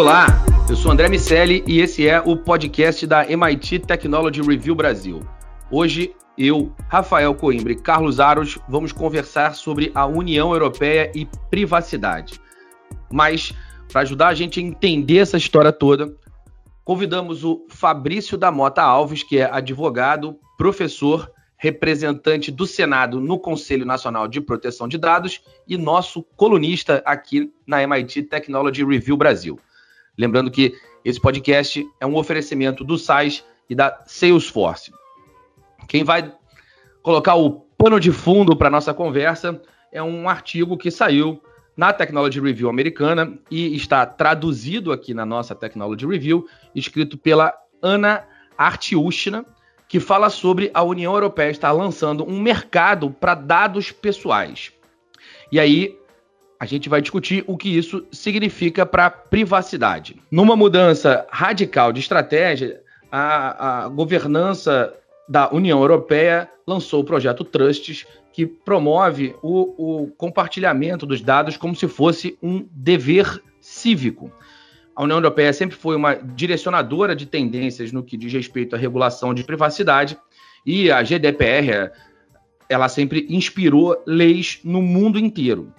Olá, eu sou André Miceli e esse é o podcast da MIT Technology Review Brasil. Hoje eu, Rafael Coimbra e Carlos Aros vamos conversar sobre a União Europeia e privacidade. Mas, para ajudar a gente a entender essa história toda, convidamos o Fabrício da Mota Alves, que é advogado, professor, representante do Senado no Conselho Nacional de Proteção de Dados e nosso colunista aqui na MIT Technology Review Brasil. Lembrando que esse podcast é um oferecimento do SAIS e da Salesforce. Quem vai colocar o pano de fundo para nossa conversa é um artigo que saiu na Technology Review americana e está traduzido aqui na nossa Technology Review, escrito pela Ana Artiushina, que fala sobre a União Europeia estar lançando um mercado para dados pessoais. E aí a gente vai discutir o que isso significa para a privacidade. Numa mudança radical de estratégia, a, a governança da União Europeia lançou o projeto Trusts, que promove o, o, compartilhamento dos dados como se fosse um dever cívico. A União Europeia sempre foi uma direcionadora de tendências no que diz respeito à regulação de privacidade e a GDPR ela sempre inspirou leis no mundo inteiro.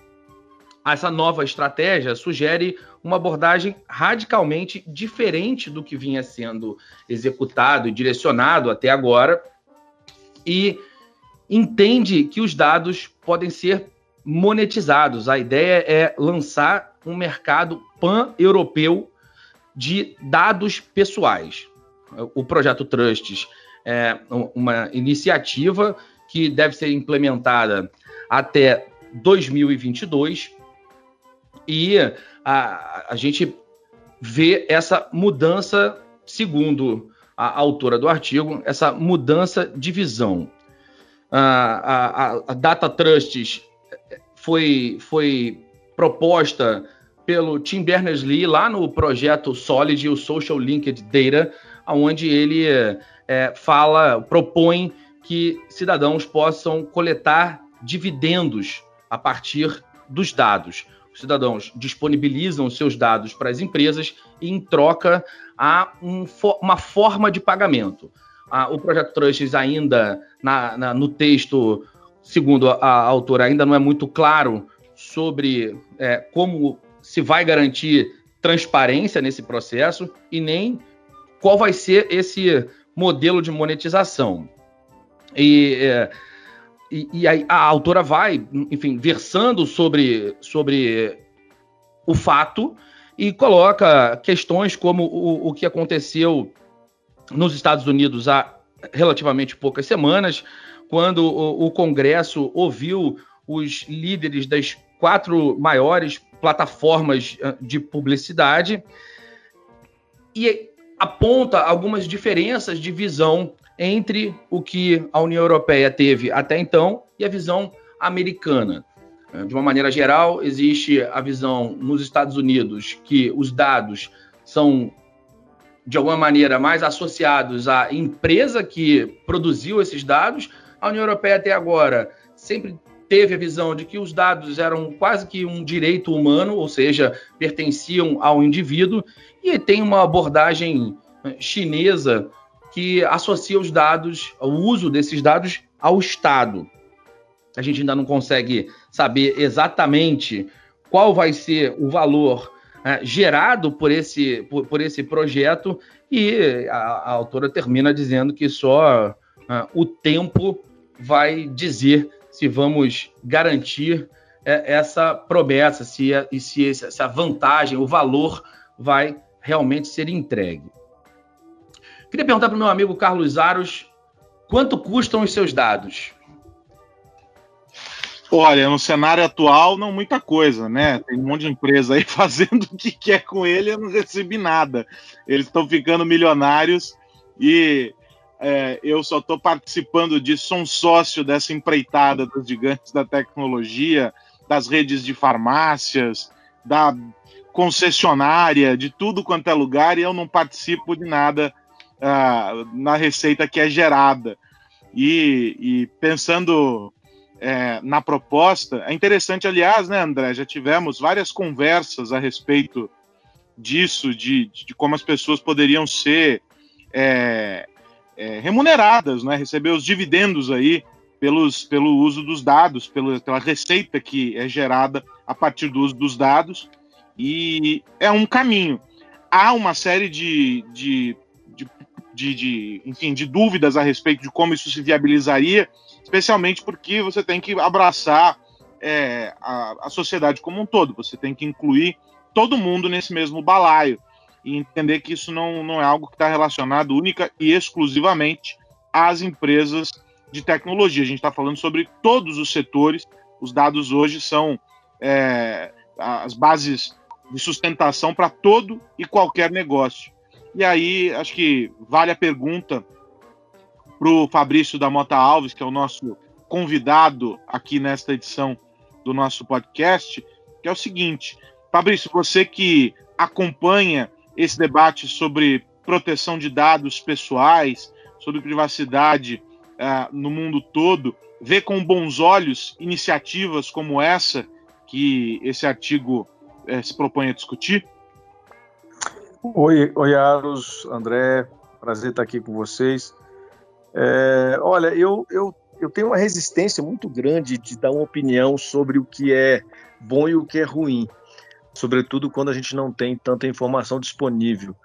Essa nova estratégia sugere uma abordagem radicalmente diferente do que vinha sendo executado e direcionado até agora, e entende que os dados podem ser monetizados. A ideia é lançar um mercado pan-europeu de dados pessoais. O projeto Trusts é uma iniciativa que deve ser implementada até 2022 e a, a gente vê essa mudança, segundo a autora do artigo, essa mudança de visão. A, a, a Data Trusts foi, foi proposta pelo Tim Berners-Lee lá no projeto Solid, o Social Linked Data, onde ele é, fala, propõe que cidadãos possam coletar dividendos a partir dos dados os cidadãos disponibilizam seus dados para as empresas e, em troca, há um, uma forma de pagamento. Ah, o projeto Trusts ainda, na, na, no texto, segundo a, a, autora, ainda não é muito claro sobre é, como se vai garantir transparência nesse processo e nem qual vai ser esse modelo de monetização. E é, e, e a, a, autora vai, enfim, versando sobre, sobre o fato e coloca questões como o, o que aconteceu nos Estados Unidos há relativamente poucas semanas, quando o, o Congresso ouviu os líderes das quatro maiores plataformas ah, de publicidade e aponta algumas diferenças de visão entre o que a União Europeia teve até então e a visão americana. É, de uma maneira geral, existe a visão nos Estados Unidos que os dados são, de alguma maneira, mais associados à empresa que produziu esses dados. A União Europeia, até agora, sempre teve a visão de que os dados eram quase que um direito humano, ou seja, pertenciam ao indivíduo, e tem uma abordagem é, chinesa que associa os dados, o uso desses dados ao Estado. A gente ainda não consegue saber exatamente qual vai ser o valor é, gerado por esse, por, por, esse projeto, e a, a, autora termina dizendo que só é, o tempo vai dizer se vamos garantir é, essa promessa, se, se essa vantagem, o valor vai realmente ser entregue. Queria perguntar para o meu amigo Carlos Aros quanto custam os seus dados? Olha, no cenário atual, não muita coisa, né? Tem um monte de empresa aí fazendo o que quer com ele, eu não recebi nada. Eles estão ficando milionários e é, eu só estou participando disso, sou um sócio dessa empreitada dos gigantes da tecnologia, das redes de farmácias, da concessionária, de tudo quanto é lugar, e eu não participo de nada na receita que é gerada. E, e pensando é, na proposta, é interessante, aliás, né, André? Já tivemos várias conversas a respeito disso, de, de como as pessoas poderiam ser é, é, remuneradas, né, receber os dividendos aí pelos, pelo uso dos dados, pela, pela receita que é gerada a partir do uso dos dados, e é um caminho. Há uma série de, de, de, de, enfim, de dúvidas a respeito de como isso se viabilizaria, especialmente porque você tem que abraçar é, a, a sociedade como um todo, você tem que incluir todo mundo nesse mesmo balaio e entender que isso não, não é algo que está relacionado única e exclusivamente às empresas de tecnologia. A gente está falando sobre todos os setores. Os dados hoje são é, as bases de sustentação para todo e qualquer negócio. E aí, acho que vale a pergunta para o Fabrício da Mota Alves, que é o nosso convidado aqui nesta edição do nosso podcast, que é o seguinte: Fabrício, você que acompanha esse debate sobre proteção de dados pessoais, sobre privacidade uh, no mundo todo, vê com bons olhos iniciativas como essa que esse artigo uh, se propõe a discutir? Oi, oi Aros, André, prazer estar aqui com vocês. É, olha, eu, eu eu tenho uma resistência muito grande de dar uma opinião sobre o que é bom e o que é ruim, sobretudo quando a gente não tem tanta informação disponível.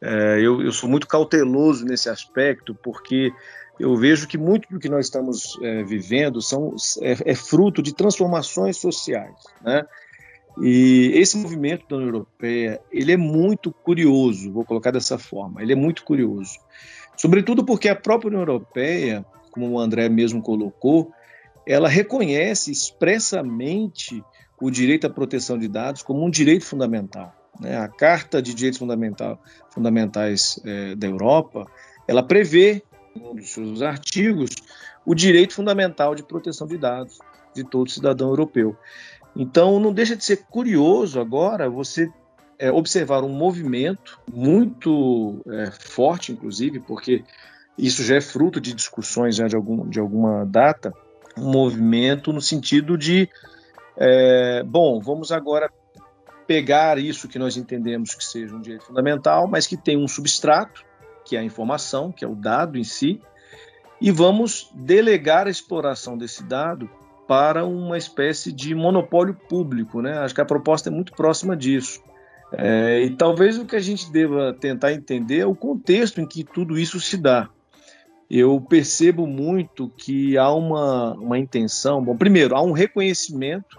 É, eu, eu, sou muito cauteloso nesse aspecto, porque eu vejo que muito do que nós estamos é, vivendo são, é, é, fruto de transformações sociais. Né? E esse movimento da União Europeia, ele é muito curioso, vou colocar dessa forma, ele é muito curioso. Sobretudo porque a própria União Europeia, como o André mesmo colocou, ela reconhece expressamente o direito à proteção de dados como um direito fundamental. Né? A Carta de Direitos Fundamental, Fundamentais é, da Europa, ela prevê, em um dos seus artigos, o direito fundamental de proteção de dados de todo cidadão europeu. Então, não deixa de ser curioso agora você é, observar um movimento muito é, forte, inclusive, porque isso já é fruto de discussões já de, algum, de alguma data, um movimento no sentido de, é, bom, vamos agora pegar isso que nós entendemos que seja um direito fundamental, mas que tem um substrato, que é a informação, que é o dado em si, e vamos delegar a exploração desse dado para uma espécie de monopólio público, né? Acho que a proposta é muito próxima disso. É, e talvez o que a gente deva tentar entender é o contexto em que tudo isso se dá eu percebo muito que há uma, uma intenção. Bom, primeiro, há um reconhecimento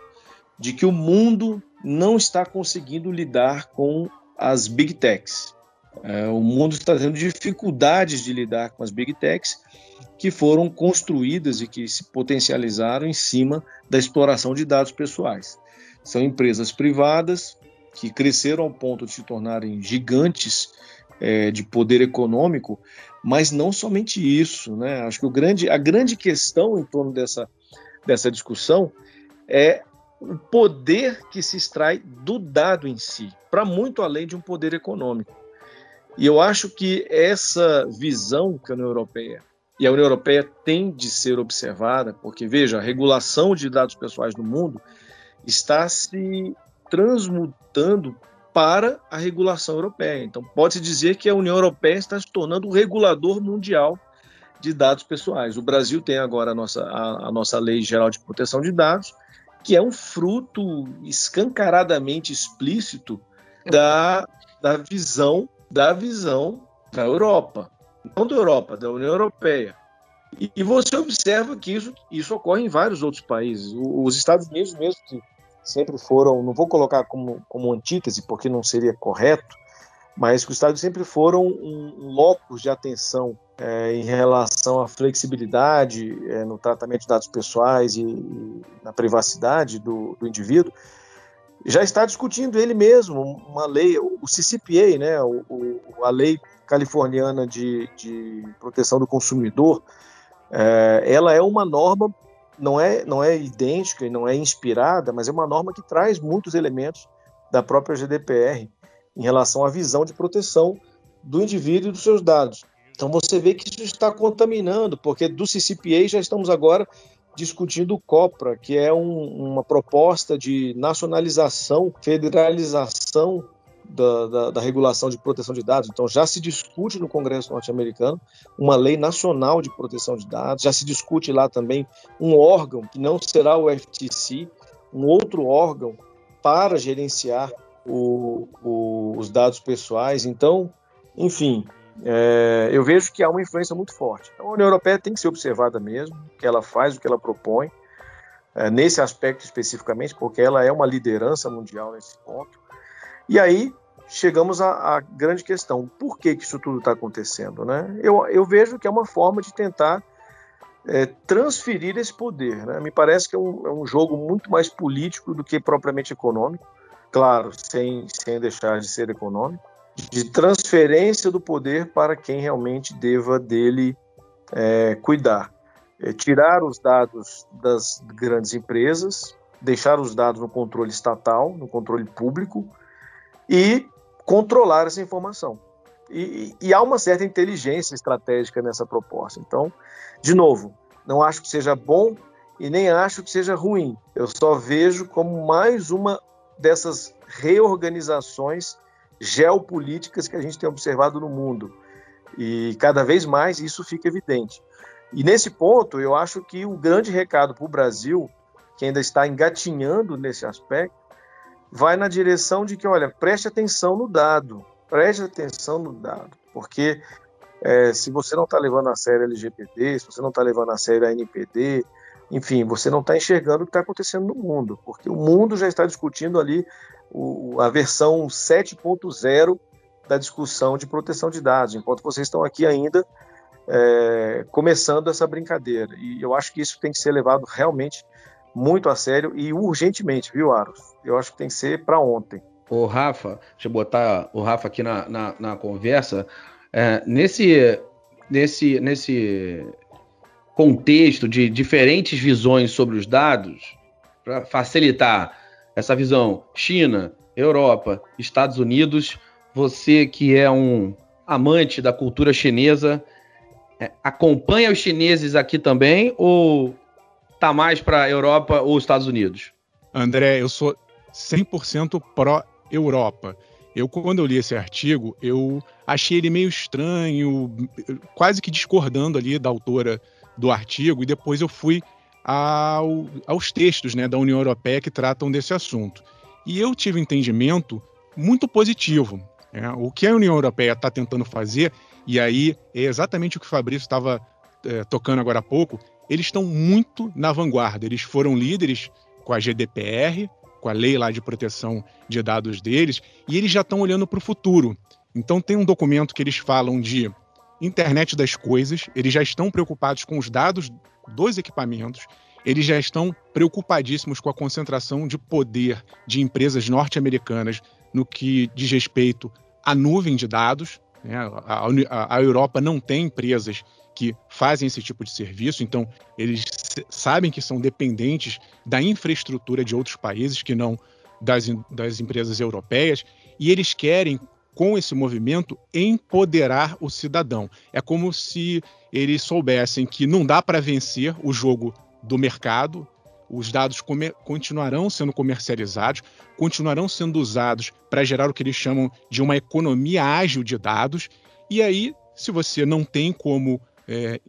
de que o mundo não está conseguindo lidar com as big techs. É, o mundo está tendo dificuldades de lidar com as big techs que foram construídas e que se potencializaram em cima da exploração de dados pessoais. São empresas privadas que cresceram ao ponto de se tornarem gigantes é, de poder econômico, mas não somente isso. Né? Acho que o grande, a grande questão em torno dessa, dessa discussão é o poder que se extrai do dado em si, para muito além de um poder econômico. E eu acho que essa visão que a União Europeia e a União Europeia tem de ser observada, porque veja, a regulação de dados pessoais no mundo está se transmutando para a regulação europeia. Então, pode-se dizer que a União Europeia está se tornando o regulador mundial de dados pessoais. O Brasil tem agora a nossa, a, a nossa Lei Geral de Proteção de Dados, que é um fruto escancaradamente explícito da, da visão da visão da Europa, não da Europa, da União Europeia. E, e você observa que isso, isso ocorre em vários outros países. O, os Estados Unidos mesmo, que sempre foram, não vou colocar como, como antítese, porque não seria correto, mas que os Estados sempre foram um, um locus de atenção é, em relação à flexibilidade é, no tratamento de dados pessoais e, e na privacidade do, do, indivíduo, já está discutindo ele mesmo uma lei, o CCPA, né, o, o, a lei californiana de, de proteção do consumidor, é, ela é uma norma não é, não é idêntica e não é inspirada, mas é uma norma que traz muitos elementos da própria GDPR em relação à visão de proteção do indivíduo e dos seus dados. Então você vê que isso está contaminando, porque do CCPA já estamos agora discutindo o COPRA, que é um, uma proposta de nacionalização, federalização da, da, da, regulação de proteção de dados. Então, já se discute no Congresso norte-americano uma lei nacional de proteção de dados, já se discute lá também um órgão, que não será o FTC, um outro órgão para gerenciar o, o, os dados pessoais. Então, enfim, é, eu vejo que há uma influência muito forte. Então, a União Europeia tem que ser observada mesmo, o que ela faz, o que ela propõe, é, nesse aspecto especificamente, porque ela é uma liderança mundial nesse ponto. E aí chegamos à, à grande questão: por que, que isso tudo está acontecendo? Né? Eu, eu, vejo que é uma forma de tentar é, transferir esse poder. Né? Me parece que é um, é um, jogo muito mais político do que propriamente econômico, claro, sem, sem deixar de ser econômico, de transferência do poder para quem realmente deva dele é, cuidar. É, tirar os dados das grandes empresas, deixar os dados no controle estatal, no controle público, e controlar essa informação. E, e, há uma certa inteligência estratégica nessa proposta. Então, de novo, não acho que seja bom e nem acho que seja ruim. Eu só vejo como mais uma dessas reorganizações geopolíticas que a gente tem observado no mundo. E cada vez mais isso fica evidente. E nesse ponto, eu acho que o grande recado para o Brasil, que ainda está engatinhando nesse aspecto, vai na direção de que, olha, preste atenção no dado, preste atenção no dado, porque é, se você não está levando a sério a LGPD, se você não está levando a sério a NPD, enfim, você não está enxergando o que está acontecendo no mundo, porque o mundo já está discutindo ali o, a versão 7.0 da discussão de proteção de dados, enquanto vocês estão aqui ainda é, começando essa brincadeira. E eu acho que isso tem que ser levado realmente muito a sério e urgentemente, viu, Aros? Eu acho que tem que ser para ontem. O Rafa, deixa eu botar o Rafa aqui na, na, na conversa. É, nesse, nesse, nesse contexto de diferentes visões sobre os dados, para facilitar essa visão China, Europa, Estados Unidos, você que é um amante da cultura chinesa, é, acompanha os chineses aqui também ou tá mais para Europa ou Estados Unidos? André, eu sou 100% pró-Europa. Eu, quando eu li esse artigo, eu achei ele meio estranho, quase que discordando ali da autora do artigo, e depois eu fui ao, aos textos né, da União Europeia que tratam desse assunto. E eu tive um entendimento muito positivo. Né? O que a União Europeia está tentando fazer, e aí é exatamente o que o Fabrício estava é, tocando agora há pouco, eles estão muito na vanguarda. Eles foram líderes com a GDPR, com a lei lá de proteção de dados deles, e eles já estão olhando para o futuro. Então tem um documento que eles falam de internet das coisas, eles já estão preocupados com os dados dos equipamentos, eles já estão preocupadíssimos com a concentração de poder de empresas norte-americanas no que diz respeito à nuvem de dados. Né? A, a, a Europa não tem empresas que fazem esse tipo de serviço, então eles sabem que são dependentes da infraestrutura de outros países que não das, das empresas europeias, e eles querem, com esse movimento, empoderar o cidadão. É como se eles soubessem que não dá para vencer o jogo do mercado, os dados continuarão sendo comercializados, continuarão sendo usados para gerar o que eles chamam de uma economia ágil de dados, e aí, se você não tem como é,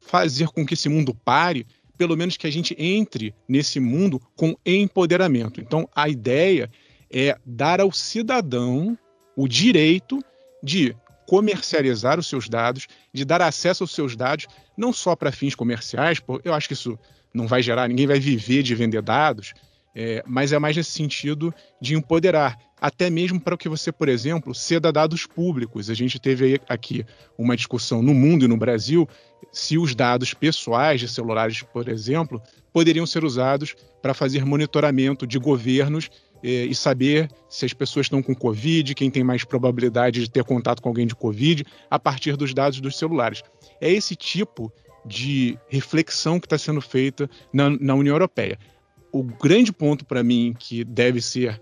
fazer com que esse mundo pare, pelo menos que a gente entre nesse mundo com empoderamento. Então, a ideia é dar ao cidadão o direito de comercializar os seus dados, de dar acesso aos seus dados, não só para fins comerciais, porque eu acho que isso não vai gerar, ninguém vai viver de vender dados, é, mas é mais nesse sentido de empoderar, até mesmo para que você, por exemplo, ceda dados públicos. A gente teve aqui uma discussão no mundo e no Brasil se os dados pessoais de celulares, por exemplo, poderiam ser usados para fazer monitoramento de governos e saber se as pessoas estão com Covid, quem tem mais probabilidade de ter contato com alguém de Covid, a partir dos dados dos celulares. É esse tipo de reflexão que está sendo feita na, na União Europeia o grande ponto para mim que deve ser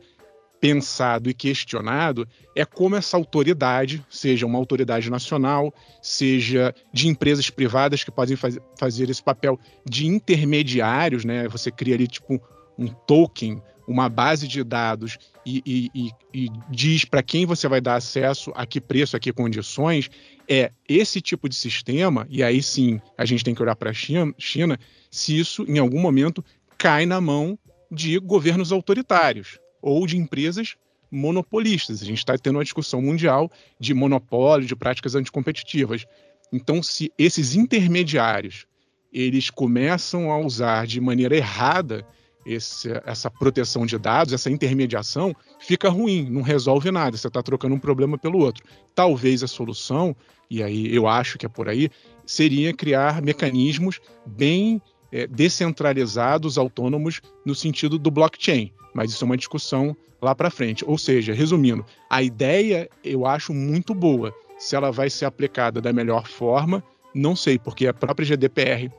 pensado e questionado é como essa autoridade, seja uma autoridade nacional, seja de empresas privadas que podem faz, fazer esse papel de intermediários, né? Você cria ali tipo um token, uma base de dados e, e, e diz para quem você vai dar acesso, a que preço, a que condições, é esse tipo de sistema, e aí sim a gente tem que olhar para a China, China, se isso em algum momento cai na mão de governos autoritários ou de empresas monopolistas. A gente está tendo uma discussão mundial de monopólio, de práticas anticompetitivas. Então, se esses intermediários eles começam a usar de maneira errada esse, essa proteção de dados, essa intermediação, fica ruim, não resolve nada. Você está trocando um problema pelo outro. Talvez a solução, e aí eu acho que é por aí, seria criar mecanismos bem é, descentralizados, autônomos, no sentido do blockchain. Mas isso é uma discussão lá para frente. Ou seja, resumindo, a ideia eu acho muito boa. Se ela vai ser aplicada da melhor forma, não sei, porque a própria GDPR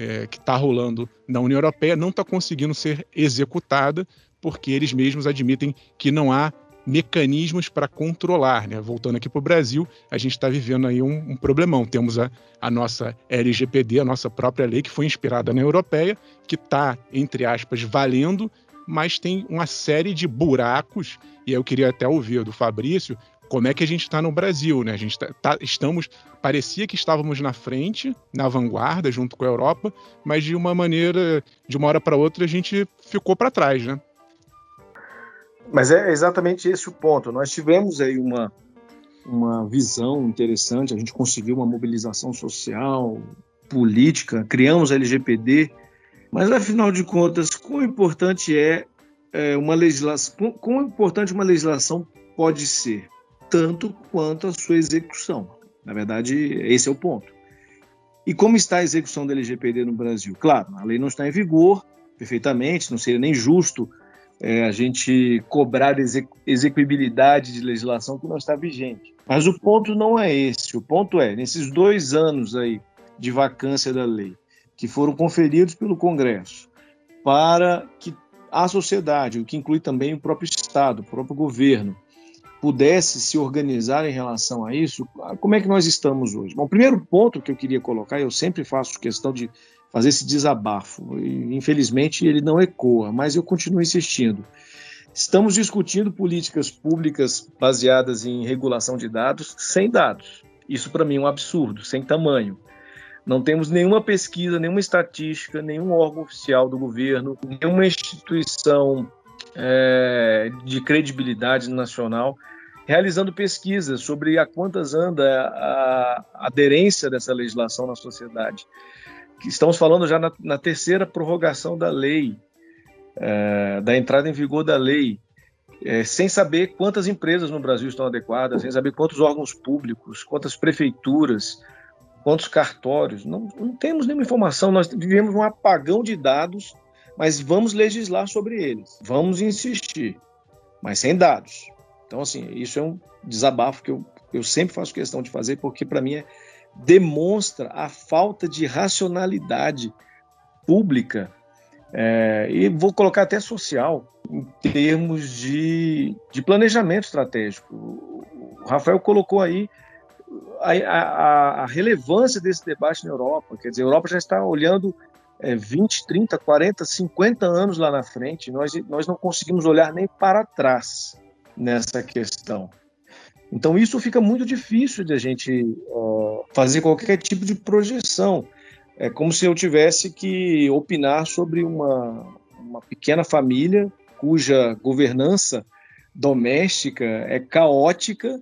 é, que está rolando na União Europeia não está conseguindo ser executada, porque eles mesmos admitem que não há mecanismos para controlar. Né? Voltando aqui para o Brasil, a gente está vivendo aí um, um, problemão. Temos a, a nossa LGPD, a nossa própria lei, que foi inspirada na europeia, que está, entre aspas, valendo, mas tem uma série de buracos, e eu queria até ouvir do Fabrício como é que a gente está no Brasil, né? A gente tá, tá, estamos, parecia que estávamos na frente, na vanguarda, junto com a Europa, mas de uma maneira, de uma hora para outra, a gente ficou para trás, né? Mas é exatamente esse o ponto. Nós tivemos aí uma, uma visão interessante, a gente conseguiu uma mobilização social, política, criamos a LGPD, mas afinal de contas, quão importante é, é uma legislação, quão, quão importante uma legislação pode ser? Tanto quanto a sua execução. Na verdade, esse é o ponto. E como está a execução da LGPD no Brasil? Claro, a lei não está em vigor perfeitamente, não seria nem justo é, a gente cobrar execuibilidade de legislação que não está vigente. Mas o ponto não é esse. O ponto é, nesses dois anos aí de vacância da lei, que foram conferidos pelo Congresso, para que a sociedade, o que inclui também o próprio Estado, o próprio governo, pudesse se organizar em relação a isso, como é que nós estamos hoje? Bom, o primeiro ponto que eu queria colocar, eu sempre faço questão de fazer esse desabafo, e infelizmente ele não ecoa, mas eu continuo insistindo. Estamos discutindo políticas públicas baseadas em regulação de dados sem dados. Isso para mim é um absurdo, sem tamanho. Não temos nenhuma pesquisa, nenhuma estatística, nenhum órgão oficial do governo, nenhuma instituição é, de credibilidade nacional, realizando pesquisas sobre a quantas anda a, aderência dessa legislação na sociedade. Estamos falando já na, na terceira prorrogação da lei, é, da entrada em vigor da lei, é, sem saber quantas empresas no Brasil estão adequadas, sem saber quantos órgãos públicos, quantas prefeituras, quantos cartórios. Não, não temos nenhuma informação, nós vivemos um apagão de dados mas vamos legislar sobre eles, vamos insistir, mas sem dados. Então, assim, isso é um desabafo que eu, eu sempre faço questão de fazer, porque para mim é, demonstra a falta de racionalidade pública é, e vou colocar até social em termos de, de planejamento estratégico. O Rafael colocou aí a, a, a, relevância desse debate na Europa. Quer dizer, a Europa já está olhando é, 20, 30, 40, 50 anos lá na frente, nós, nós não conseguimos olhar nem para trás nessa questão. Então, isso fica muito difícil de a gente fazer qualquer tipo de projeção. É como se eu tivesse que opinar sobre uma, uma pequena família cuja governança doméstica é caótica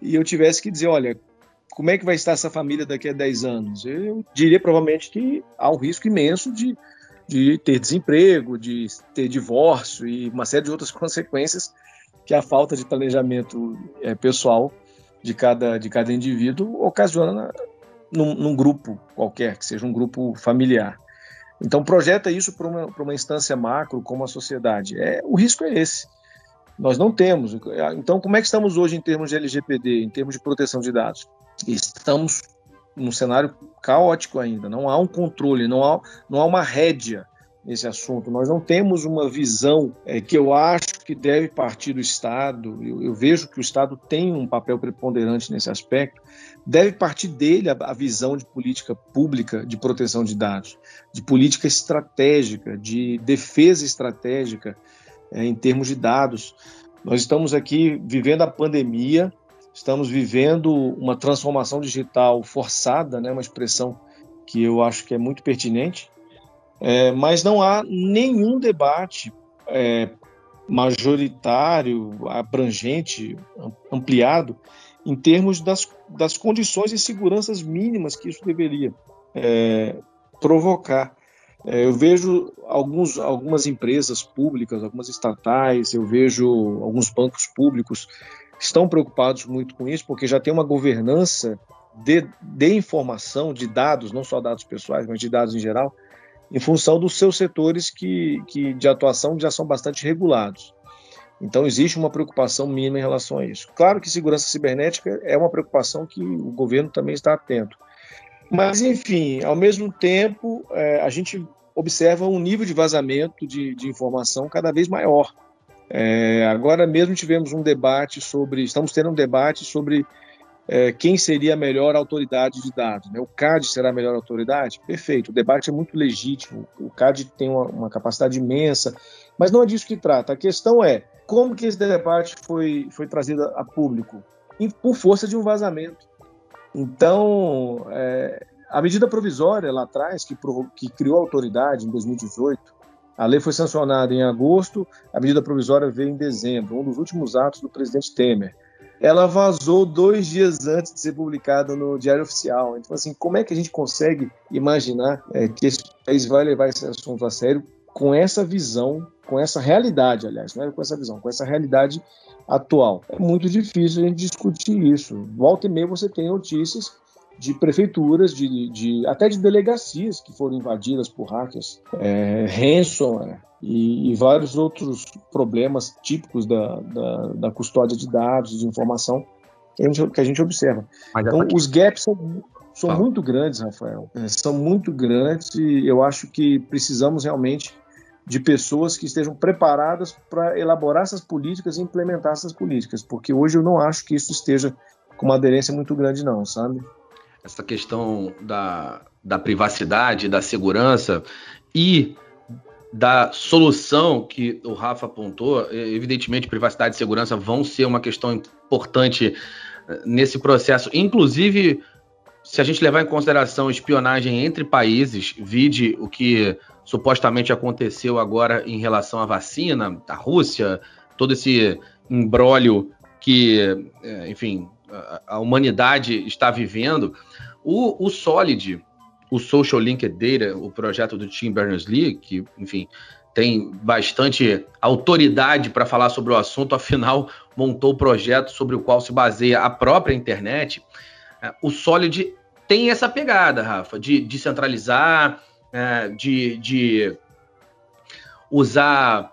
e eu tivesse que dizer, olha, como é que vai estar essa família daqui a 10 anos? Eu diria provavelmente que há um risco imenso de, de ter desemprego, de ter divórcio e uma série de outras consequências que a falta de planejamento é, pessoal de cada, de cada indivíduo ocasiona num, num, grupo qualquer, que seja um grupo familiar. Então, projeta isso para uma, uma instância macro, como a sociedade. É, o risco é esse. Nós não temos. Então, como é que estamos hoje em termos de LGPD, em termos de proteção de dados? Estamos num cenário caótico ainda, não há um controle, não há, não há uma rédea nesse assunto. Nós não temos uma visão é, que eu acho que deve partir do Estado. Eu, eu, vejo que o Estado tem um papel preponderante nesse aspecto. Deve partir dele a, a visão de política pública de proteção de dados, de política estratégica, de defesa estratégica é, em termos de dados Nós estamos aqui vivendo a pandemia, estamos vivendo uma transformação digital forçada, né, uma expressão que eu acho que é muito pertinente, é, mas não há nenhum debate é, majoritário, abrangente, ampliado, em termos das, das condições de seguranças mínimas que isso deveria é, provocar. É, eu vejo alguns, algumas empresas públicas, algumas estatais, eu vejo alguns bancos públicos estão preocupados muito com isso, porque já tem uma governança de, de informação, de dados, não só dados pessoais, mas de dados em geral, em função dos seus setores que, que de atuação já são bastante regulados. Então existe uma preocupação mínima em relação a isso. Claro que segurança cibernética é uma preocupação que o governo também está atento. Mas, enfim, ao mesmo tempo, é, a gente observa um nível de vazamento de, de informação cada vez maior. É, agora mesmo tivemos um debate sobre, estamos tendo um debate sobre é, quem seria a melhor autoridade de dados. Né? O CAD será a melhor autoridade? Perfeito, o debate é muito legítimo, o CAD tem uma, uma, capacidade imensa, mas não é disso que trata. A questão é como que esse debate foi, foi trazido a público? Por força de um vazamento. Então, é, a medida provisória lá atrás, que, que criou a autoridade em 2018, a lei foi sancionada em agosto, a medida provisória veio em dezembro, um dos últimos atos do presidente Temer. Ela vazou dois dias antes de ser publicada no Diário Oficial. Então, assim, como é que a gente consegue imaginar é, que esse país vai levar esse assunto a sério com essa visão, com essa realidade, aliás, não é com essa visão, com essa realidade atual? É muito difícil a gente discutir isso. Volta e meia você tem notícias de prefeituras, de, de, até de delegacias que foram invadidas por hackers, é, ransomware e, e, vários outros problemas típicos da, da, da, custódia de dados, de informação que a gente, que a gente observa. Então, os gaps são, são muito grandes, Rafael, é, são muito grandes e eu acho que precisamos realmente de pessoas que estejam preparadas para elaborar essas políticas e implementar essas políticas, porque hoje eu não acho que isso esteja com uma aderência muito grande, não, sabe? Essa questão da, da privacidade, da segurança e da solução que o Rafa apontou, evidentemente privacidade e segurança vão ser uma questão importante eh, nesse processo, inclusive se a gente levar em consideração espionagem entre países, vide o que supostamente aconteceu agora em relação à vacina da Rússia, todo esse embrólio que, eh, enfim, a humanidade está vivendo, o, o Solid, o Social Linked Data, o projeto do Tim Berners-Lee, que, enfim, tem bastante autoridade para falar sobre o assunto, afinal, montou o projeto sobre o qual se baseia a própria internet. É, o Solid tem essa pegada, Rafa, de descentralizar, é, de, de usar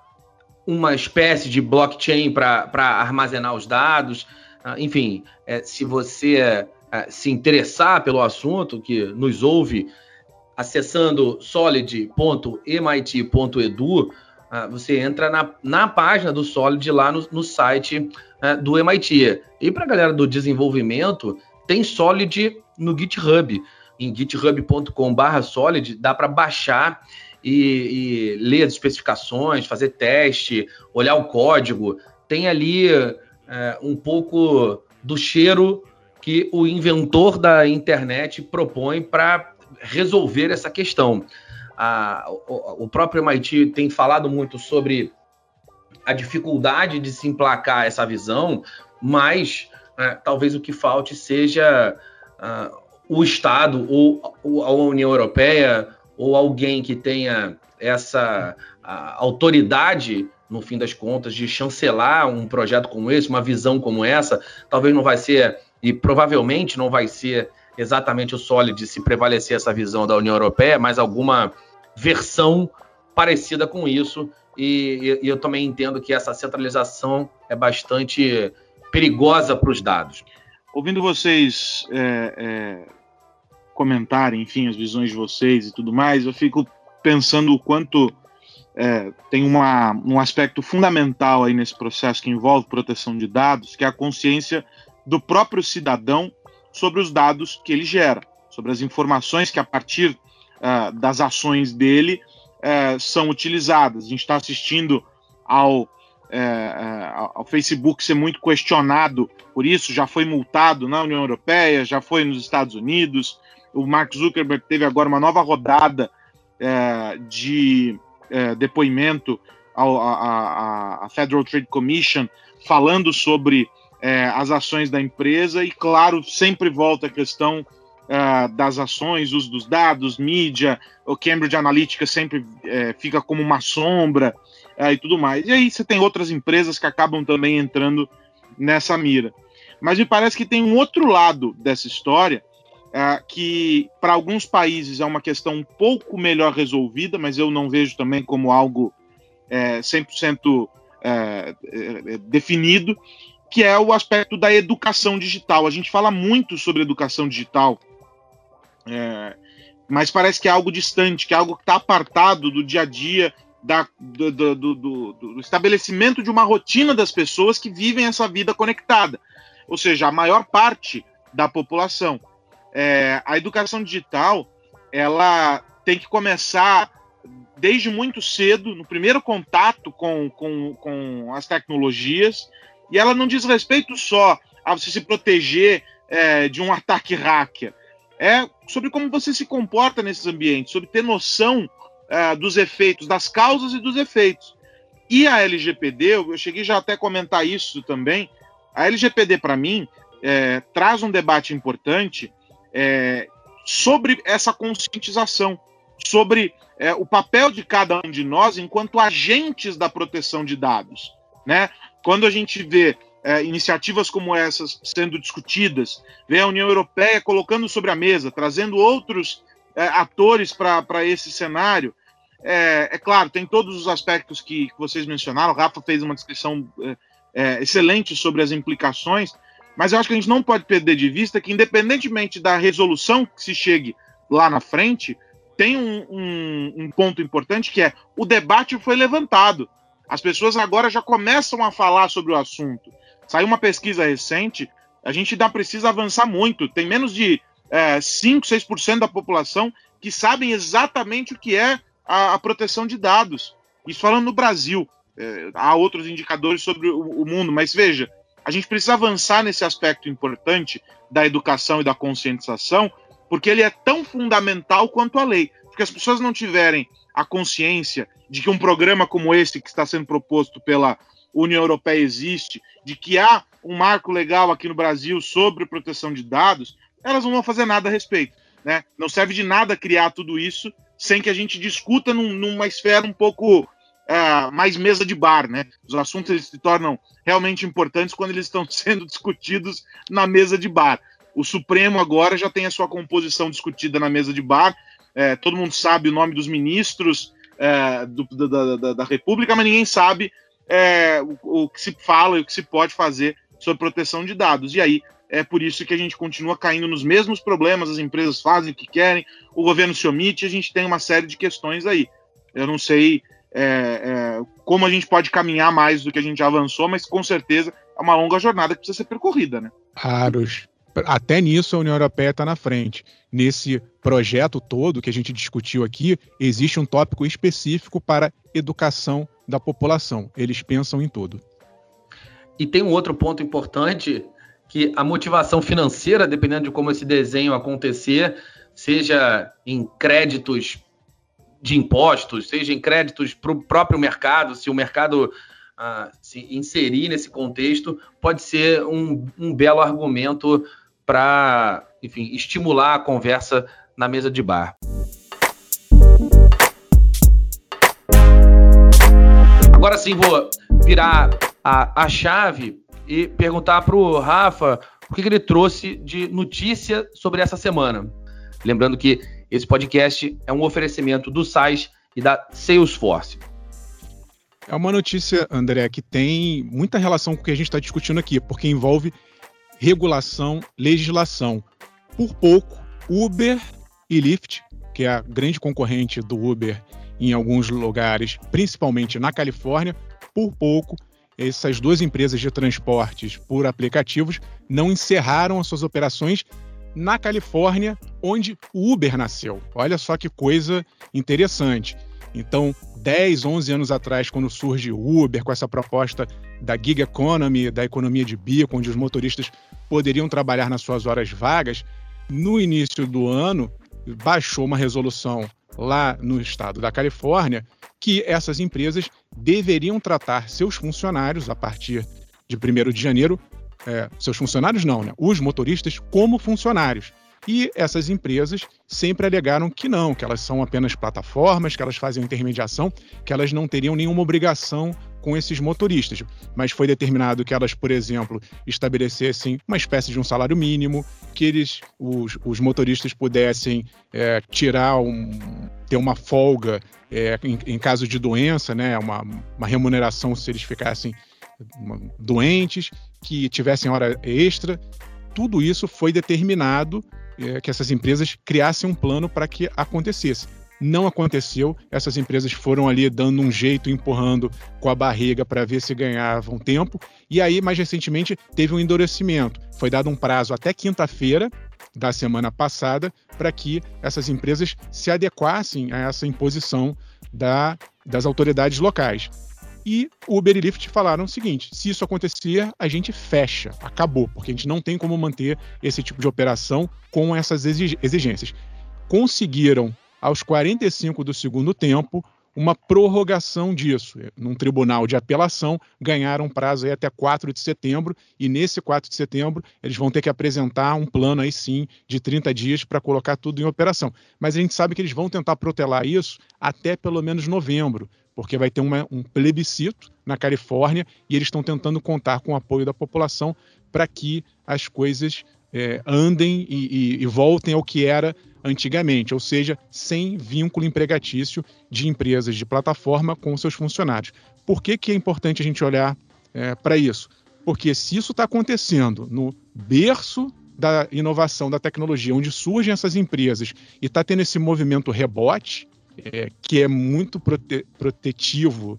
uma espécie de blockchain para armazenar os dados. Ah, enfim, é, se você é, se interessar pelo assunto, que nos ouve acessando solid.mit.edu, ah, você entra na, na página do Solid lá no, no site é, do MIT. E para a galera do desenvolvimento, tem Solid no GitHub. Em github.com/solid dá para baixar e, e, ler as especificações, fazer teste, olhar o código. Tem ali é, um pouco do cheiro que o inventor da internet propõe para resolver essa questão. A, o, o, próprio MIT tem falado muito sobre a dificuldade de se emplacar essa visão, mas é, talvez o que falte seja uh, o Estado ou, ou, a União Europeia ou alguém que tenha essa autoridade no fim das contas, de chancelar um projeto como esse, uma visão como essa, talvez não vai ser e provavelmente não vai ser exatamente o Solid se prevalecer essa visão da União Europeia, mas alguma versão parecida com isso. E, e eu também entendo que essa centralização é bastante perigosa para os dados. Ouvindo vocês é, é, comentarem, enfim, as visões de vocês e tudo mais, eu fico pensando o quanto é, tem uma, um aspecto fundamental aí nesse processo que envolve proteção de dados, que é a consciência do próprio cidadão sobre os dados que ele gera, sobre as informações que a partir uh, das ações dele uh, são utilizadas. A gente está assistindo ao é, ao Facebook ser muito questionado por isso, já foi multado na União Europeia, já foi nos Estados Unidos. O Mark Zuckerberg teve agora uma nova rodada de é, depoimento à Federal Trade Commission falando sobre é, as ações da empresa e, claro, sempre volta a questão é, das ações, uso dos dados, mídia, o Cambridge Analytica sempre fica como uma sombra é, e tudo mais. E aí você tem outras empresas que acabam também entrando nessa mira. Mas me parece que tem um outro lado dessa história é, que para alguns países é uma questão um pouco melhor resolvida, mas eu não vejo também como algo é, 100% é, é, definido, que é o aspecto da educação digital. A gente fala muito sobre educação digital, é, mas parece que é algo distante, que é algo que está apartado do dia a dia da, do, do, do, do, estabelecimento de uma rotina das pessoas que vivem essa vida conectada. Ou seja, a maior parte da população. É, a educação digital ela tem que começar desde muito cedo, no primeiro contato com, com, com as tecnologias, e ela não diz respeito só a você se proteger é, de um ataque hacker. É sobre como você se comporta nesses ambientes, sobre ter noção uh, dos efeitos, das causas e dos efeitos. E a LGPD, eu cheguei já até a comentar isso também, a LGPD, para mim, é, traz um debate importante é, sobre essa conscientização, sobre é, o papel de cada um de nós enquanto agentes da proteção de dados. Né? Quando a gente vê é, iniciativas como essas sendo discutidas, vê a União Europeia colocando sobre a mesa, trazendo outros é, atores para esse cenário, é, é, claro, tem todos os aspectos que, que, vocês mencionaram. O Rafa fez uma descrição é, é, excelente sobre as implicações, mas eu acho que a gente não pode perder de vista que, independentemente da resolução que se chegue lá na frente, tem um, um, um ponto importante que é o debate foi levantado. As pessoas agora já começam a falar sobre o assunto. Saiu uma pesquisa recente, a gente ainda precisa avançar muito. Tem menos de é, 5, 6% da população que sabem exatamente o que é a, a proteção de dados. Isso falando no Brasil. É, há outros indicadores sobre o, o mundo, mas veja, a gente precisa avançar nesse aspecto importante da educação e da conscientização, porque ele é tão fundamental quanto a lei. Porque as pessoas não tiverem a consciência de que um programa como esse que está sendo proposto pela União Europeia existe, de que há um marco legal aqui no Brasil sobre proteção de dados, elas não vão fazer nada a respeito. Né? Não serve de nada criar tudo isso sem que a gente discuta num, numa esfera um pouco uh, mais mesa de bar, né? Os assuntos eles se tornam realmente importantes quando eles estão sendo discutidos na mesa de bar. O Supremo agora já tem a sua composição discutida na mesa de bar. É, todo mundo sabe o nome dos ministros é, do, da, da, da, República, mas ninguém sabe é, o, o que se fala e o que se pode fazer sobre proteção de dados. E aí é por isso que a gente continua caindo nos mesmos problemas, as empresas fazem o que querem, o governo se omite, a gente tem uma série de questões aí. Eu não sei é, é, como a gente pode caminhar mais do que a gente já avançou, mas com certeza é uma longa jornada que precisa ser percorrida, né? Raros. Até nisso a União Europeia está na frente. Nesse projeto todo que a gente discutiu aqui, existe um tópico específico para educação da população. Eles pensam em tudo. E tem um outro ponto importante que a motivação financeira, dependendo de como esse desenho acontecer, seja em créditos de impostos, seja em créditos para o próprio mercado, se o mercado ah, se inserir nesse contexto, pode ser um, um belo argumento para, enfim, estimular a conversa na mesa de bar. Agora sim, vou virar a, a chave e perguntar para o Rafa o que, que ele trouxe de notícia sobre essa semana. Lembrando que esse podcast é um oferecimento do SAIS e da Salesforce. É uma notícia, André, que tem muita relação com o que a gente está discutindo aqui, porque envolve regulação, legislação. Por pouco, Uber e Lyft, que é a grande concorrente do Uber em alguns lugares, principalmente na Califórnia, por pouco essas duas empresas de transportes por aplicativos não encerraram as suas operações na Califórnia onde o Uber nasceu. Olha só que coisa interessante. Então, 10, 11 anos atrás, quando surge o Uber com essa proposta da gig economy, da economia de bico, onde os motoristas poderiam trabalhar nas suas horas vagas, no início do ano baixou uma resolução lá no estado da Califórnia que essas empresas deveriam tratar seus funcionários a partir de 1 de janeiro, é, seus funcionários não, né? Os motoristas como funcionários. E essas empresas sempre alegaram que não, que elas são apenas plataformas, que elas fazem intermediação, que elas não teriam nenhuma obrigação com esses motoristas. Mas foi determinado que elas, por exemplo, estabelecessem uma espécie de um salário mínimo, que eles, os, os motoristas pudessem é, tirar um, ter uma folga é, em, em, caso de doença, né, uma, uma remuneração se eles ficassem doentes, que tivessem hora extra. Tudo isso foi determinado é, que essas empresas criassem um plano para que acontecesse. Não aconteceu, essas empresas foram ali dando um jeito, empurrando com a barriga para ver se ganhavam tempo. E aí, mais recentemente, teve um endurecimento. Foi dado um prazo até quinta-feira da semana passada para que essas empresas se adequassem a essa imposição da, das autoridades locais. E Uber e Lyft falaram o seguinte: se isso acontecer, a gente fecha, acabou, porque a gente não tem como manter esse tipo de operação com essas exigências. Conseguiram, aos 45 do segundo tempo, uma prorrogação disso. Num tribunal de apelação, ganharam um prazo aí até 4 de setembro, e nesse 4 de setembro eles vão ter que apresentar um plano aí sim de 30 dias para colocar tudo em operação. Mas a gente sabe que eles vão tentar protelar isso até pelo menos novembro, porque vai ter uma, um plebiscito na Califórnia e eles estão tentando contar com o apoio da população para que as coisas é, andem e, e, e voltem ao que era antigamente, ou seja, sem vínculo empregatício de empresas de plataforma com seus funcionários. Por que, que é importante a gente olhar é, para isso? Porque se isso está acontecendo no berço da inovação, da tecnologia, onde surgem essas empresas e está tendo esse movimento rebote, é, que é muito prote protetivo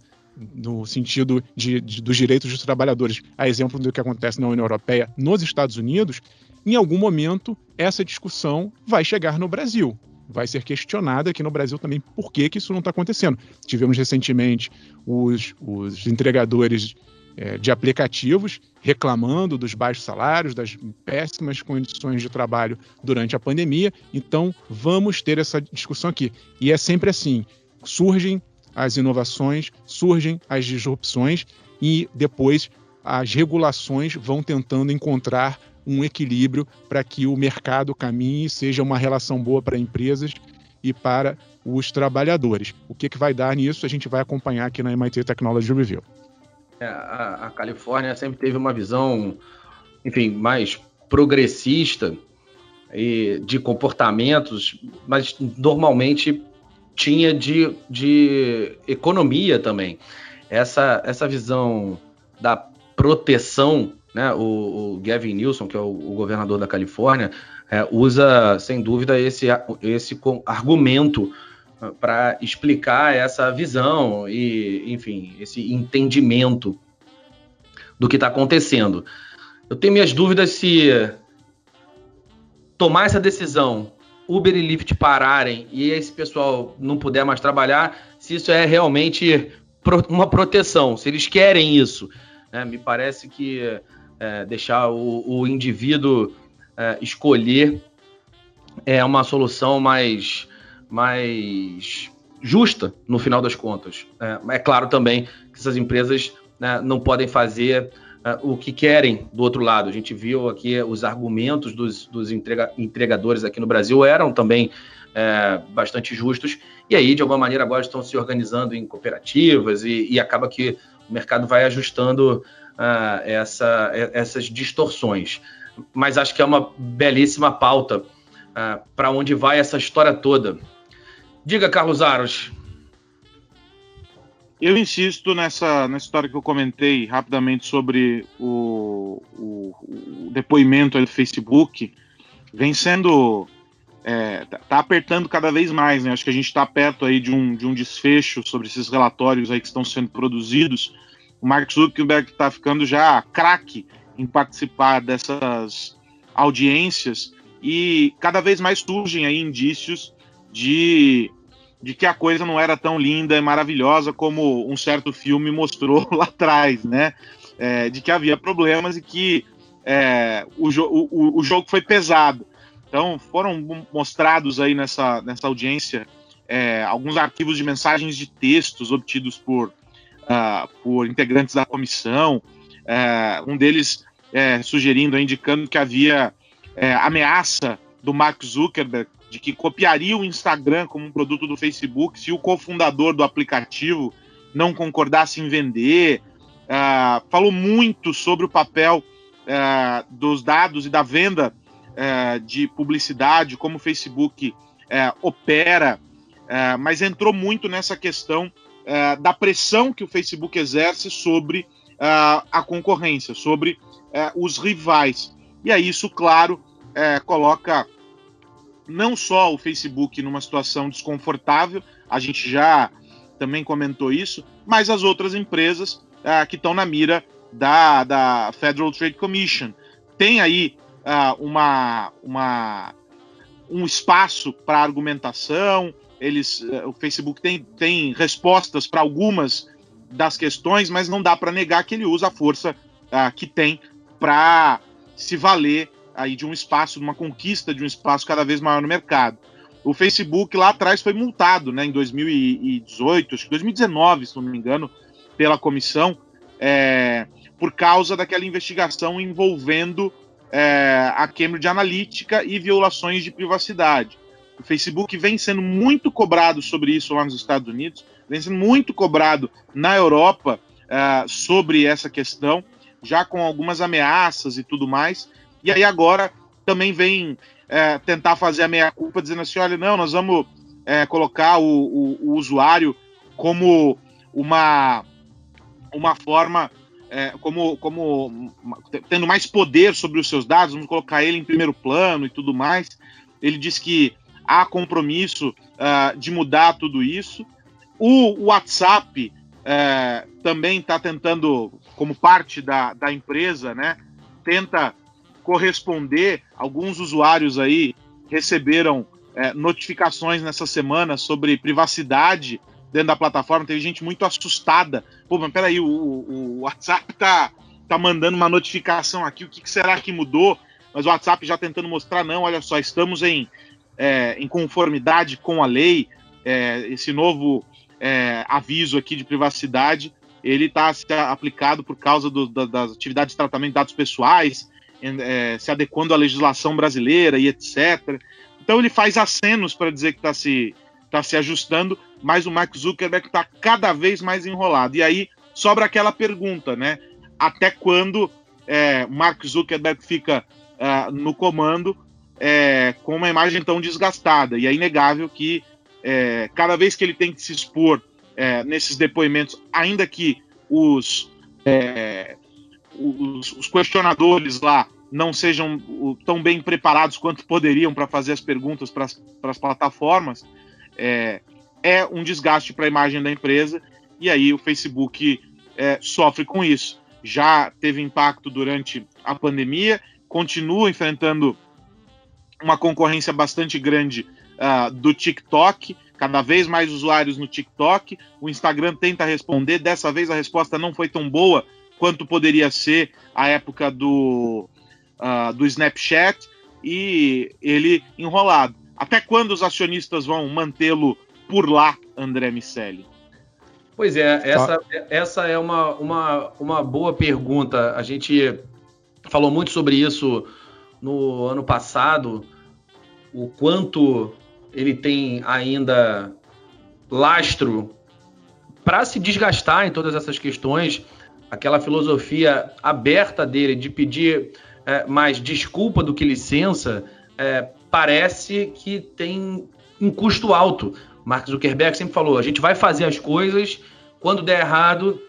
no sentido de, de, dos direitos dos trabalhadores, a exemplo do que acontece na União Europeia, nos Estados Unidos, em algum momento essa discussão vai chegar no Brasil. Vai ser questionada aqui no Brasil também por que, que isso não está acontecendo. Tivemos recentemente os, os entregadores é, de aplicativos reclamando dos baixos salários, das péssimas condições de trabalho durante a pandemia. Então, vamos ter essa discussão aqui. E é sempre assim: surgem as inovações, surgem as disrupções e depois as regulações vão tentando encontrar um equilíbrio para que o mercado caminhe e seja uma relação boa para empresas e para os trabalhadores. O que, que vai dar nisso a gente vai acompanhar aqui na MIT Technology Review. É, a, a, Califórnia sempre teve uma visão, enfim, mais progressista e de comportamentos, mas normalmente tinha de, de economia também. Essa, essa visão da proteção, né? O, o Gavin Newsom, que é o, o governador da Califórnia, é, usa sem dúvida esse, esse argumento para explicar essa visão e, enfim, esse entendimento do que está acontecendo. Eu tenho minhas dúvidas se tomar essa decisão, Uber e Lyft pararem e esse pessoal não puder mais trabalhar, se isso é realmente uma proteção, se eles querem isso. Né? Me parece que é, deixar o, o indivíduo é, escolher é uma solução mais mais justa no final das contas. É, é claro também que essas empresas né, não podem fazer é, o que querem do outro lado. A gente viu aqui os argumentos dos, dos entrega, entregadores aqui no Brasil eram também é, bastante justos, e aí, de alguma maneira, agora estão se organizando em cooperativas e, e acaba que o mercado vai ajustando uh, essa, essas distorções. Mas acho que é uma belíssima pauta uh, para onde vai essa história toda. Diga, Carlos Aros. Eu insisto nessa, nessa história que eu comentei rapidamente sobre o, o, o depoimento do Facebook. Vem sendo. É, tá, tá apertando cada vez mais, né? Acho que a gente está perto aí de um, de um desfecho sobre esses relatórios aí que estão sendo produzidos. O Mark Zuckerberg está ficando já craque em participar dessas audiências e cada vez mais surgem aí indícios de, de que a coisa não era tão linda e maravilhosa como um certo filme mostrou lá atrás, né? É, de que havia problemas e que é, o, jo o, o, jogo foi pesado. Então foram mostrados aí nessa, nessa audiência é, alguns arquivos de mensagens de textos obtidos por, uh, por integrantes da comissão, é, um deles é, sugerindo, indicando que havia é, ameaça do Mark Zuckerberg de que copiaria o Instagram como um produto do Facebook se o cofundador do aplicativo não concordasse em vender. Uh, falou muito sobre o papel uh, dos dados e da venda uh, de publicidade, como o Facebook opera, mas entrou muito nessa questão da pressão que o Facebook exerce sobre a concorrência, sobre os rivais. E aí isso, claro, coloca não só o Facebook numa situação desconfortável, a gente já também comentou isso, mas as outras empresas uh, que estão na mira da, da Federal Trade Commission. Tem aí uh, uma, uma, um espaço para argumentação, eles, uh, o Facebook tem, tem respostas para algumas das questões, mas não dá para negar que ele usa a força que tem para se valer aí de um espaço, de uma conquista de um espaço cada vez maior no mercado. O Facebook lá atrás foi multado, né, em 2018, acho que 2019, se não me engano, pela comissão, é, por causa daquela investigação envolvendo é, a Cambridge Analytica e violações de privacidade. O Facebook vem sendo muito cobrado sobre isso lá nos Estados Unidos, vem sendo muito cobrado na Europa é, sobre essa questão, já com algumas ameaças e tudo mais. E aí agora também vem é, tentar fazer a meia-culpa, dizendo assim: olha, não, nós vamos é, colocar o, o, o, usuário como uma, uma forma, é, como, como tendo mais poder sobre os seus dados, vamos colocar ele em primeiro plano e tudo mais. Ele diz que há compromisso uh, de mudar tudo isso. O WhatsApp é, também está tentando, como parte da, da empresa, né, tenta corresponder. Alguns usuários aí receberam é, notificações nessa semana sobre privacidade dentro da plataforma. Teve gente muito assustada. Pô, mas peraí, o, o WhatsApp tá, tá mandando uma notificação aqui. O que, que, será que mudou? Mas o WhatsApp já tentando mostrar, não, olha só, estamos em, é, em conformidade com a lei. É, esse novo é, aviso aqui de privacidade ele está aplicado por causa do, da, das atividades de tratamento de dados pessoais é, se adequando à legislação brasileira e etc. Então ele faz acenos para dizer que está se, tá se ajustando, mas o Mark Zuckerberg está cada vez mais enrolado. E aí sobra aquela pergunta, né? Até quando é, Mark Zuckerberg fica é, no comando é, com uma imagem tão desgastada? E é inegável que é, cada vez que ele tem que se expor é, nesses depoimentos, ainda que os é, os, os questionadores lá não sejam tão bem preparados quanto poderiam para fazer as perguntas para as plataformas, é, é, um desgaste para a imagem da empresa e aí o Facebook é, sofre com isso. Já teve impacto durante a pandemia, continua enfrentando uma concorrência bastante grande uh, do TikTok, cada vez mais usuários no TikTok. O Instagram tenta responder, dessa vez a resposta não foi tão boa quanto poderia ser a época do, uh, do Snapchat e ele enrolado. Até quando os acionistas vão mantê-lo por lá, André Miceli? Pois é, essa, essa é uma, uma, uma boa pergunta. A gente falou muito sobre isso no ano passado, o quanto ele tem ainda lastro para se desgastar em todas essas questões aquela filosofia aberta dele de pedir é, mais desculpa do que licença, é, parece que tem um custo alto. Mark Zuckerberg sempre falou: a gente vai fazer as coisas, quando der errado,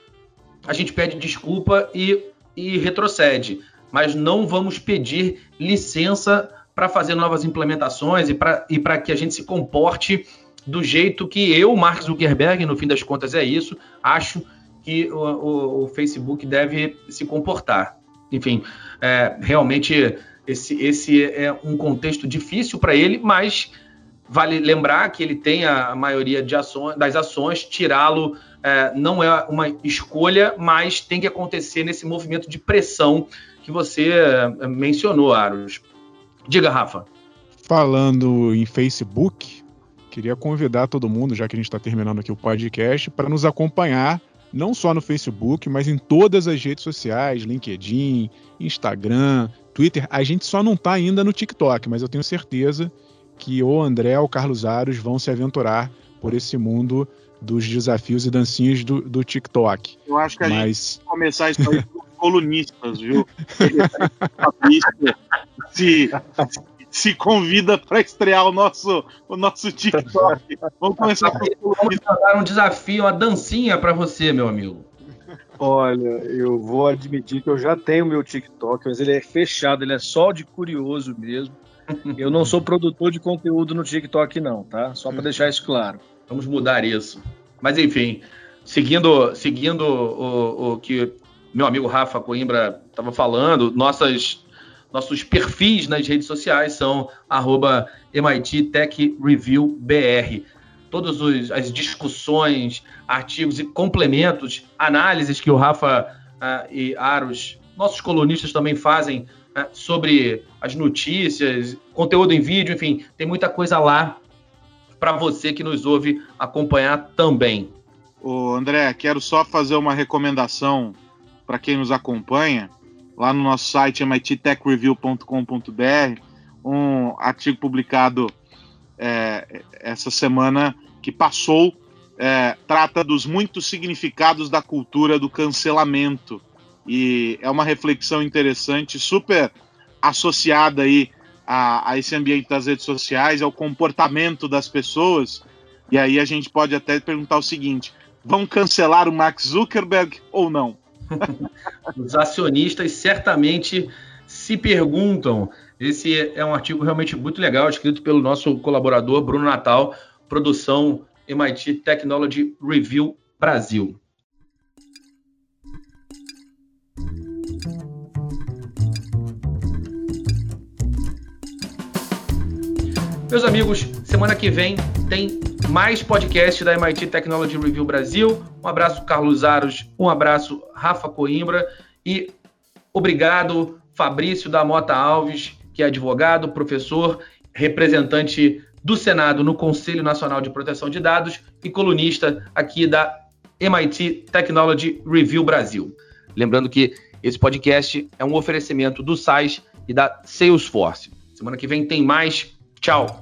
a gente pede desculpa e, e retrocede, mas não vamos pedir licença para fazer novas implementações e para que a gente se comporte do jeito que eu, Mark Zuckerberg, no fim das contas é isso, acho que o, o, o Facebook deve se comportar. Enfim, é, realmente esse, esse é um contexto difícil para ele, mas vale lembrar que ele tem a maioria ações, das ações, tirá-lo é, não é uma escolha, mas tem que acontecer nesse movimento de pressão que você é, mencionou, Aros. Diga, Rafa. Falando em Facebook, queria convidar todo mundo, já que a gente está terminando aqui o podcast, para nos acompanhar não só no Facebook, mas em todas as redes sociais, LinkedIn, Instagram, Twitter. A gente só não está ainda no TikTok, mas eu tenho certeza que o André ou o Carlos Aros vão se aventurar por esse mundo dos desafios e dancinhas do, do TikTok. Eu acho que a Mas... gente começar isso aí com colunistas, viu? se, se convida para estrear o nosso, o nosso TikTok. Vamos começar com Vamos dar um desafio, uma dancinha para você, meu amigo. Olha, eu vou admitir que eu já tenho meu TikTok, mas ele é fechado, ele é só de curioso mesmo. Eu não sou produtor de conteúdo no TikTok, não, tá? Só para deixar isso claro. Vamos mudar isso. Mas enfim, seguindo, seguindo o, o que meu amigo Rafa Coimbra estava falando, nossas, nossos perfis nas redes sociais são arroba MIT Tech Review BR. Todas as discussões, artigos e complementos, análises que o Rafa uh, e Aros, nossos colunistas também fazem uh, sobre as notícias, conteúdo em vídeo, enfim, tem muita coisa lá para você que nos ouve acompanhar também. O André, quero só fazer uma recomendação para quem nos acompanha. Lá no nosso site mittechreview.com.br, um artigo publicado é, essa semana que passou é, trata dos muitos significados da cultura do cancelamento e é uma reflexão interessante, super associada aí a, a esse ambiente das redes sociais, ao comportamento das pessoas. E aí a gente pode até perguntar o seguinte: vão cancelar o Mark Zuckerberg ou não? Os acionistas certamente se perguntam. Esse é um artigo realmente muito legal, escrito pelo nosso colaborador Bruno Natal, produção MIT Technology Review Brasil. Meus amigos, semana que vem tem mais podcast da MIT Technology Review Brasil. Um abraço, Carlos Aros. Um abraço, Rafa Coimbra. E obrigado, Fabrício da Mota Alves, que é advogado, professor, representante do Senado no Conselho Nacional de Proteção de Dados e colunista aqui da MIT Technology Review Brasil. Lembrando que esse podcast é um oferecimento do SAIS e da Salesforce. Semana que vem tem mais Tchau!